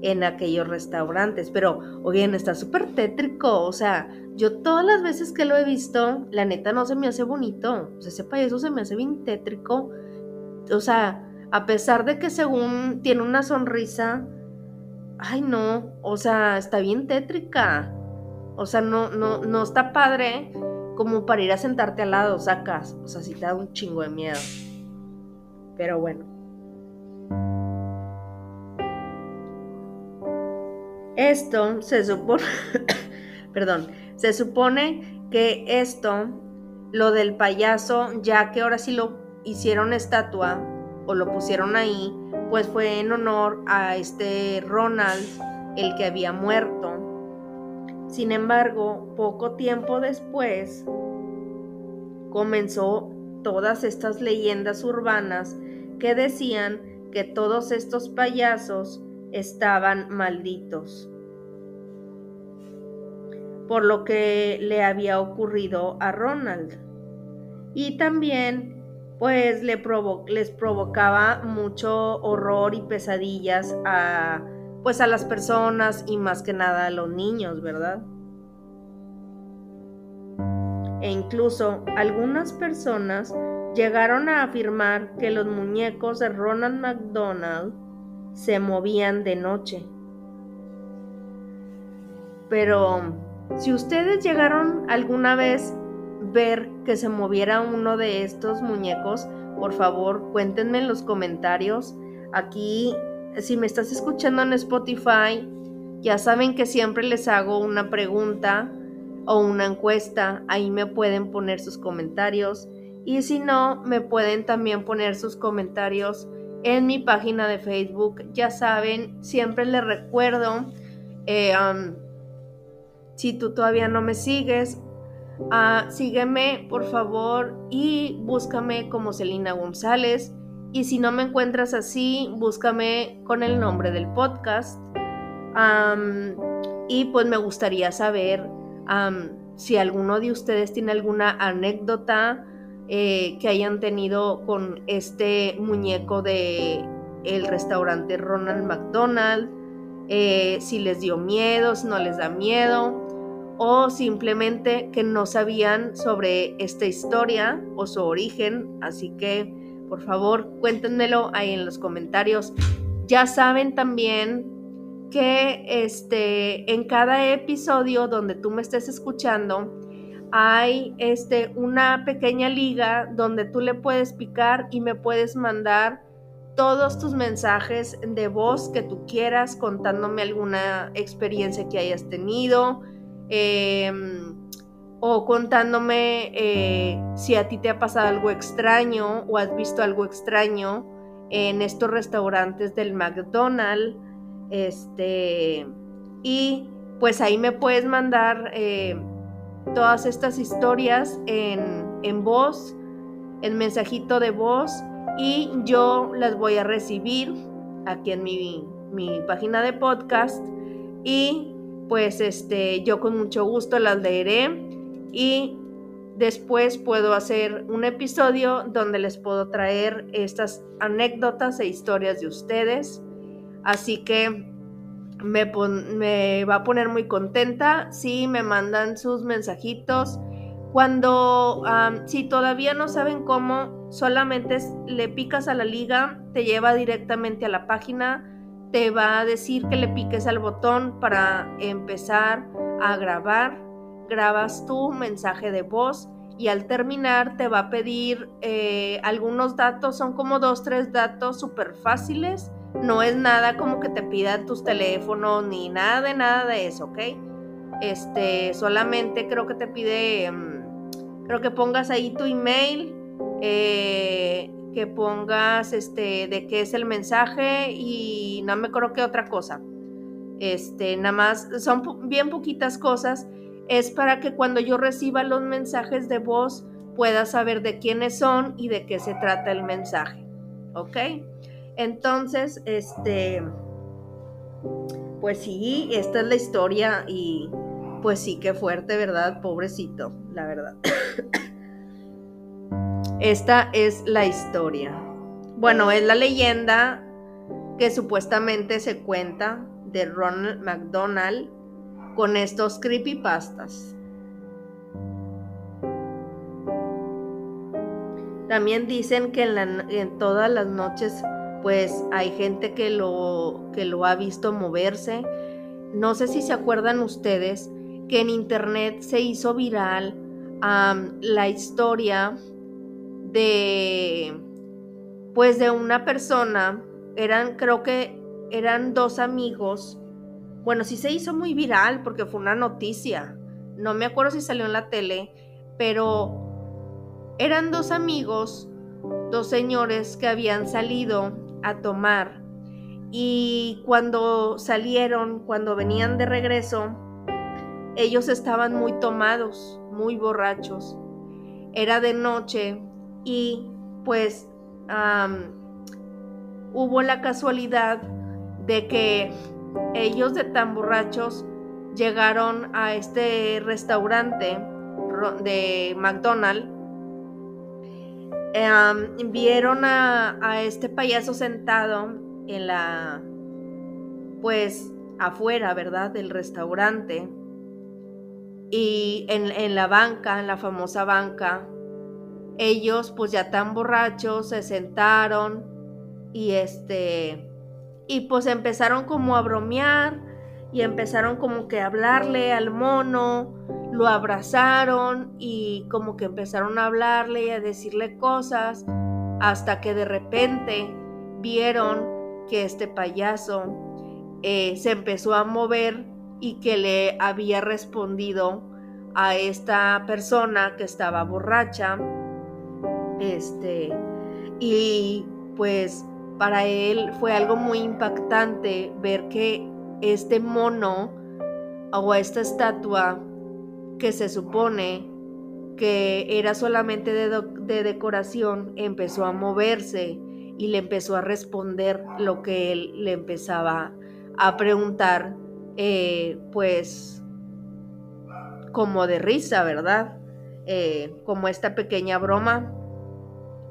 en aquellos restaurantes. Pero, oigan, está súper tétrico. O sea, yo todas las veces que lo he visto, la neta no se me hace bonito. O sea, ese payaso se me hace bien tétrico. O sea, a pesar de que según tiene una sonrisa, ay no, o sea, está bien tétrica. O sea, no, no, no está padre como para ir a sentarte al lado, sacas. O sea, si te da un chingo de miedo. Pero bueno. Esto se supone, perdón, se supone que esto, lo del payaso, ya que ahora sí lo hicieron estatua o lo pusieron ahí, pues fue en honor a este Ronald, el que había muerto. Sin embargo, poco tiempo después comenzó todas estas leyendas urbanas que decían que todos estos payasos estaban malditos por lo que le había ocurrido a Ronald. y también pues les provocaba mucho horror y pesadillas a pues a las personas y más que nada a los niños, ¿verdad? E incluso algunas personas llegaron a afirmar que los muñecos de Ronald McDonald se movían de noche. Pero si ustedes llegaron alguna vez ver que se moviera uno de estos muñecos, por favor cuéntenme en los comentarios. Aquí, si me estás escuchando en Spotify, ya saben que siempre les hago una pregunta o una encuesta. Ahí me pueden poner sus comentarios. Y si no, me pueden también poner sus comentarios en mi página de Facebook. Ya saben, siempre les recuerdo, eh, si tú todavía no me sigues, uh, sígueme por favor y búscame como Celina González. Y si no me encuentras así, búscame con el nombre del podcast. y pues me gustaría saber si alguno de ustedes tiene alguna anécdota eh, que hayan tenido con este muñeco de el restaurante Ronald McDonald, eh, si les dio miedo, si no les da miedo, o simplemente que no sabían sobre esta historia o su origen. Así que, por favor, cuéntenmelo ahí en los comentarios. Ya saben también que este, en cada episodio donde tú me estés escuchando, hay este, una pequeña liga donde tú le puedes picar y me puedes mandar todos tus mensajes de voz que tú quieras contándome alguna experiencia que hayas tenido em, o contándome eh, si a ti te ha pasado algo extraño o has visto algo extraño en estos restaurantes del McDonald's este y pues ahí me puedes mandar eh, todas estas historias en, voz, en mensajito de voz y yo las voy a recibir aquí en mi, mi página de podcast y pues este yo con mucho gusto las leeré y después puedo hacer un episodio donde les puedo traer estas anécdotas e historias de ustedes. Así que me, va a poner muy contenta si me mandan sus mensajitos. Cuando, si todavía no saben cómo, solamente le picas a la liga, te lleva directamente a la página, te va a decir que le piques al botón para empezar a grabar, grabas tu mensaje de voz y al terminar te va a pedir eh, algunos datos, son como dos, tres datos súper fáciles. No es nada como que te pidan tus teléfonos ni nada de nada de eso, ¿ok? Este, solamente creo que te pide, mm, creo que pongas ahí tu email, eh, que pongas este, de qué es el mensaje y no me acuerdo qué otra cosa. Este, nada más, son bien poquitas cosas. Es para que cuando yo reciba los mensajes de voz pueda saber de quiénes son y de qué se trata el mensaje. ¿Ok? Entonces, este, pues sí, esta es la historia y pues sí, qué fuerte, ¿verdad? Pobrecito, la verdad. Esta es la historia. Bueno, es la leyenda que supuestamente se cuenta de Ronald McDonald con estos creepypastas. También dicen que en, todas las noches pues hay gente que lo, que lo ha visto moverse. No sé si se acuerdan ustedes que en internet se hizo viral la historia de pues de una persona, eran creo que eran dos amigos. Bueno, sí se hizo muy viral porque fue una noticia. No me acuerdo si salió en la tele, pero eran dos amigos, dos señores que habían salido a tomar. Y cuando salieron, cuando venían de regreso, ellos estaban muy tomados, muy borrachos. Era de noche y pues hubo la casualidad de que ellos de tan borrachos llegaron a este restaurante de McDonald's vieron a, a este payaso sentado en la, pues, afuera, ¿verdad? Del restaurante. Y en, en, la banca, en la famosa banca, ellos pues ya tan borrachos se sentaron y este, y pues empezaron como a bromear y empezaron como que a hablarle al mono, lo abrazaron y como que empezaron a hablarle y a decirle cosas hasta que de repente vieron que este payaso eh, se empezó a mover y que le había respondido a esta persona que estaba borracha. Este, y pues para él fue algo muy impactante ver que este mono o esta estatua que se supone que era solamente de, decoración empezó a moverse y le empezó a responder lo que él le empezaba a preguntar, eh, pues como de risa, ¿verdad? Eh, como esta pequeña broma,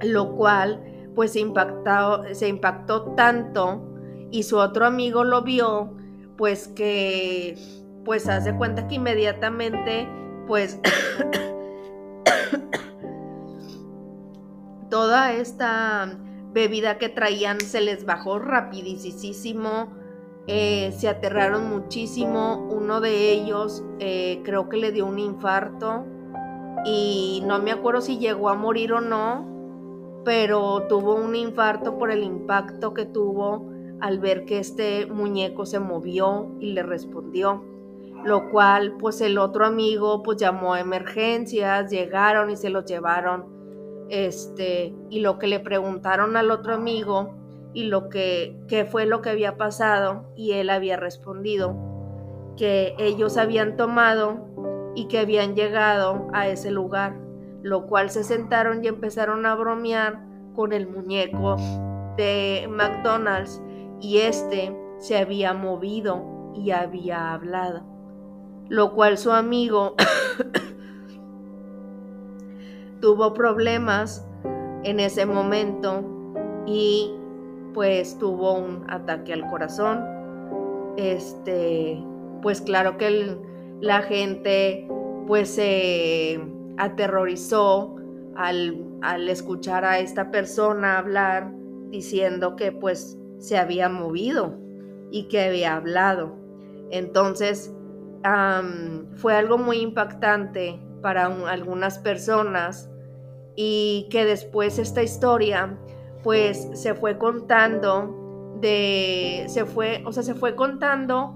lo cual pues se impactó, se impactó tanto y su otro amigo lo vio pues que, pues hace cuenta que inmediatamente, pues, toda esta bebida que traían se les bajó rapidísimo, eh, se aterraron muchísimo, uno de ellos eh, creo que le dio un infarto y no me acuerdo si llegó a morir o no, pero tuvo un infarto por el impacto que tuvo al ver que este muñeco se movió y le respondió, lo cual pues el otro amigo pues llamó a emergencias, llegaron y se los llevaron, este, y lo que le preguntaron al otro amigo y lo que, qué fue lo que había pasado y él había respondido que ellos habían tomado y que habían llegado a ese lugar, lo cual se sentaron y empezaron a bromear con el muñeco de McDonald's y éste se había movido y había hablado, lo cual su amigo tuvo problemas en ese momento y pues tuvo un ataque al corazón. Este, pues claro que la gente pues se aterrorizó al, al escuchar a esta persona hablar diciendo que pues se había movido y que había hablado. Entonces, fue algo muy impactante para algunas personas y que después esta historia pues se fue contando de se fue o sea se fue contando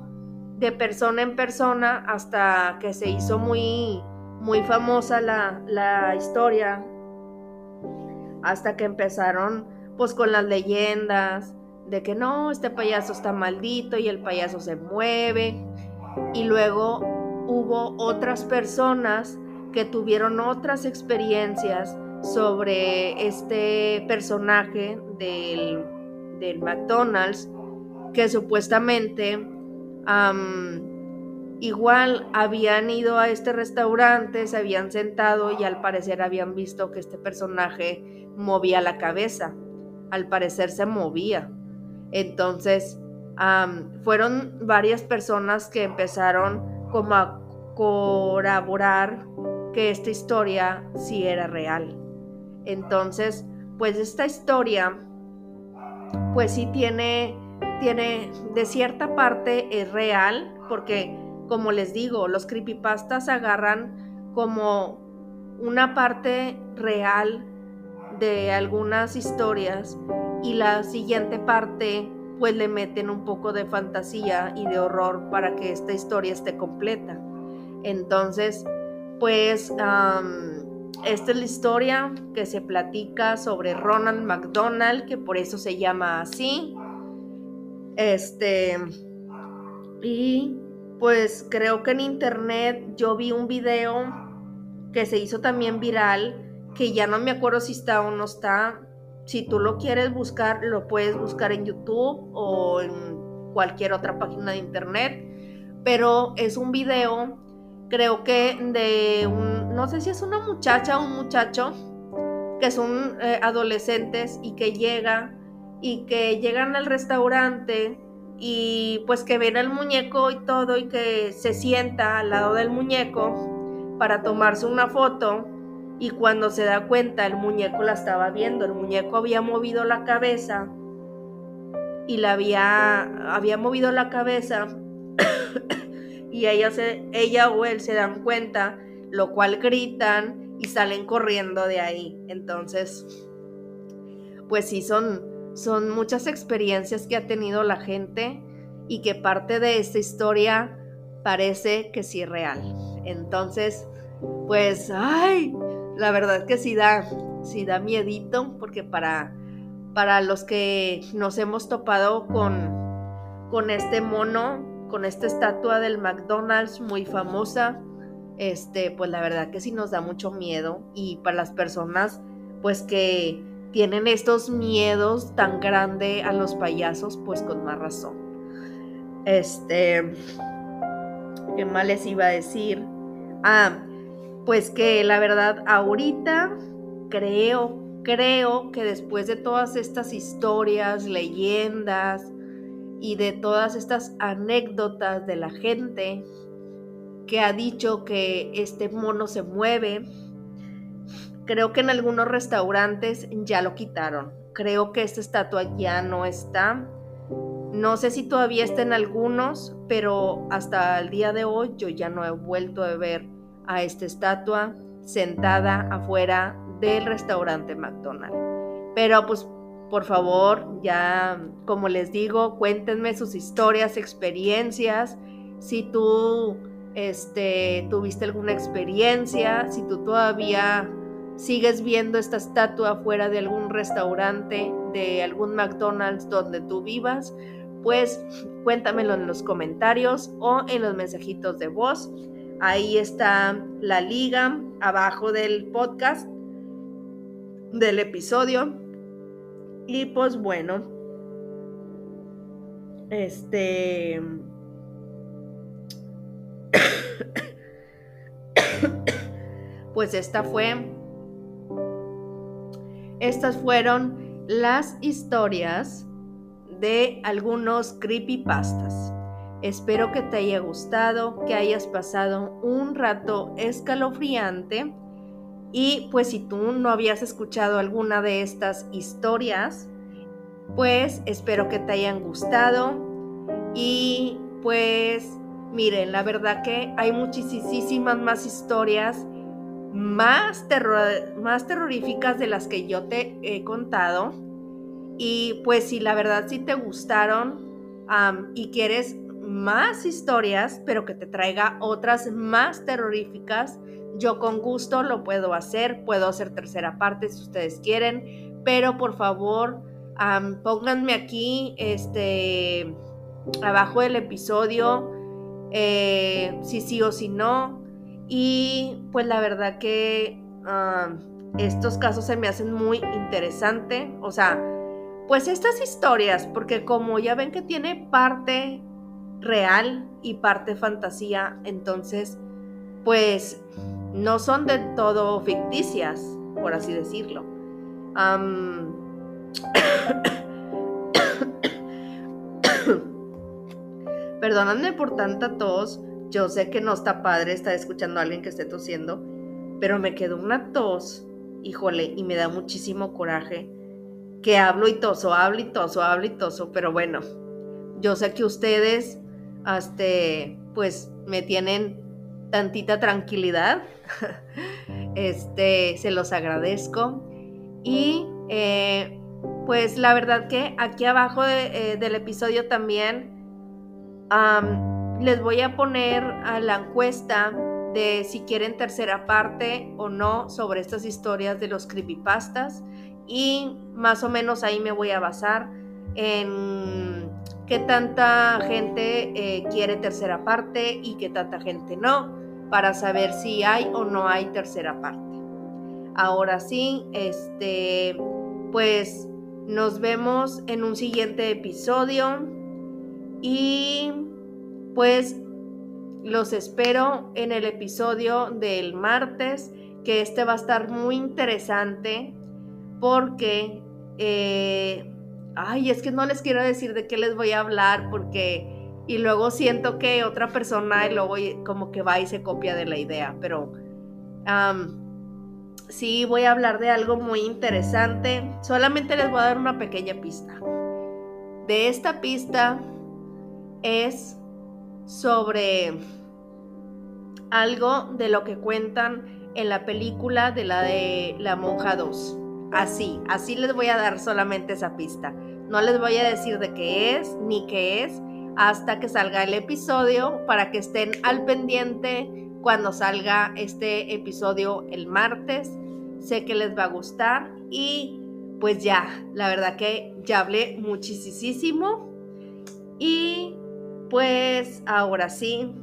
de persona en persona hasta que se hizo muy muy famosa la, la historia hasta que empezaron pues con las leyendas de que no, este payaso está maldito y el payaso se mueve. Y luego hubo otras personas que tuvieron otras experiencias sobre este personaje del, McDonald's que supuestamente igual habían ido a este restaurante, se habían sentado y al parecer habían visto que este personaje movía la cabeza. Al parecer se movía. Entonces, fueron varias personas que empezaron como a corroborar que esta historia sí era real. Entonces, pues esta historia, pues sí tiene, tiene, de cierta parte es real, porque como les digo, los creepypastas agarran como una parte real de algunas historias y la siguiente parte pues le meten un poco de fantasía y de horror para que esta historia esté completa. Entonces, pues esta es la historia que se platica sobre Ronald McDonald, que por eso se llama así. Este, y pues creo que en internet yo vi un video que se hizo también viral, que ya no me acuerdo si está o no está, si tú lo quieres buscar, lo puedes buscar en YouTube o en cualquier otra página de internet. Pero es un video, creo que de un, no sé si es una muchacha o un muchacho, que son eh, adolescentes y que llega y que llegan al restaurante y pues que ven al muñeco y todo y que se sienta al lado del muñeco para tomarse una foto y cuando se da cuenta el muñeco la estaba viendo, el muñeco había movido la cabeza y la había, había movido la cabeza y ella, se, ella o él se dan cuenta, lo cual gritan y salen corriendo de ahí. Entonces, pues sí, son, son muchas experiencias que ha tenido la gente y que parte de esta historia parece que sí es real. Entonces, pues, ay, la verdad que sí da, sí da miedito, porque para, para los que nos hemos topado con, con este mono, con esta estatua del McDonald's muy famosa, este, pues la verdad que sí nos da mucho miedo y para las personas pues que tienen estos miedos tan grande a los payasos, pues con más razón. Este, ¿qué más les iba a decir? Ah, pues que la verdad ahorita creo, creo que después de todas estas historias, leyendas, y de todas estas anécdotas de la gente que ha dicho que este mono se mueve. Creo que en algunos restaurantes ya lo quitaron. Creo que esta estatua ya no está. No sé si todavía está en algunos, pero hasta el día de hoy yo ya no he vuelto a ver a esta estatua sentada afuera del restaurante McDonald's. Pero pues por favor, ya como les digo, cuéntenme sus historias, experiencias. Si tú este, tuviste alguna experiencia, si tú todavía sigues viendo esta estatua fuera de algún restaurante, de algún McDonald's donde tú vivas, pues cuéntamelo en los comentarios o en los mensajitos de voz. Ahí está la liga abajo del podcast, del episodio y pues bueno, este... pues esta fue... Estas fueron las historias de algunos creepypastas. Espero que te haya gustado, que hayas pasado un rato escalofriante y pues si tú no habías escuchado alguna de estas historias, pues espero que te hayan gustado. Y pues miren, la verdad que hay muchísimas más historias más, más terroríficas de las que yo te he contado. Y pues si la verdad si te gustaron y quieres más historias, pero que te traiga otras más terroríficas, yo con gusto lo puedo hacer, puedo hacer tercera parte si ustedes quieren, pero por favor pónganme aquí, este, abajo del episodio, eh, si sí o si no. Y pues la verdad que estos casos se me hacen muy interesantes, o sea, pues estas historias, porque como ya ven que tiene parte real y parte fantasía, entonces, pues no son de todo ficticias, por así decirlo. Perdóname por tanta tos. Yo sé que no está padre estar escuchando a alguien que esté tosiendo, pero me quedó una tos, híjole, y me da muchísimo coraje que hablo y toso, hablo y toso, hablo y toso, pero bueno, yo sé que ustedes, este, pues me tienen tantita tranquilidad. este, se los agradezco. Y eh, pues la verdad que aquí abajo eh, del episodio también les voy a poner a la encuesta de si quieren tercera parte o no sobre estas historias de los creepypastas y más o menos ahí me voy a basar en qué tanta gente eh, quiere tercera parte y qué tanta gente no para saber si hay o no hay tercera parte. Ahora sí, este, pues nos vemos en un siguiente episodio y pues los espero en el episodio del martes, que este va a estar muy interesante. porque, eh, ay, es que no les quiero decir de qué les voy a hablar porque, y luego siento que otra persona y luego como que va y se copia de la idea, pero sí voy a hablar de algo muy interesante. Solamente les voy a dar una pequeña pista. De esta pista es sobre algo de lo que cuentan en la película de la de La Monja 2. Así, así les voy a dar solamente esa pista. No les voy a decir de qué es ni qué es hasta que salga el episodio para que estén al pendiente cuando salga este episodio el martes. Sé que les va a gustar y pues ya, la verdad que ya hablé muchísimo. Y pues ahora sí,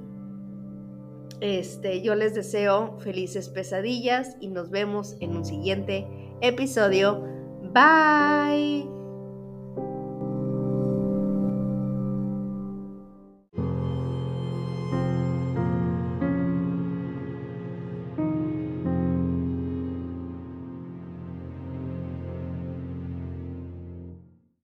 este, yo les deseo felices pesadillas y nos vemos en un siguiente episodio. Bye.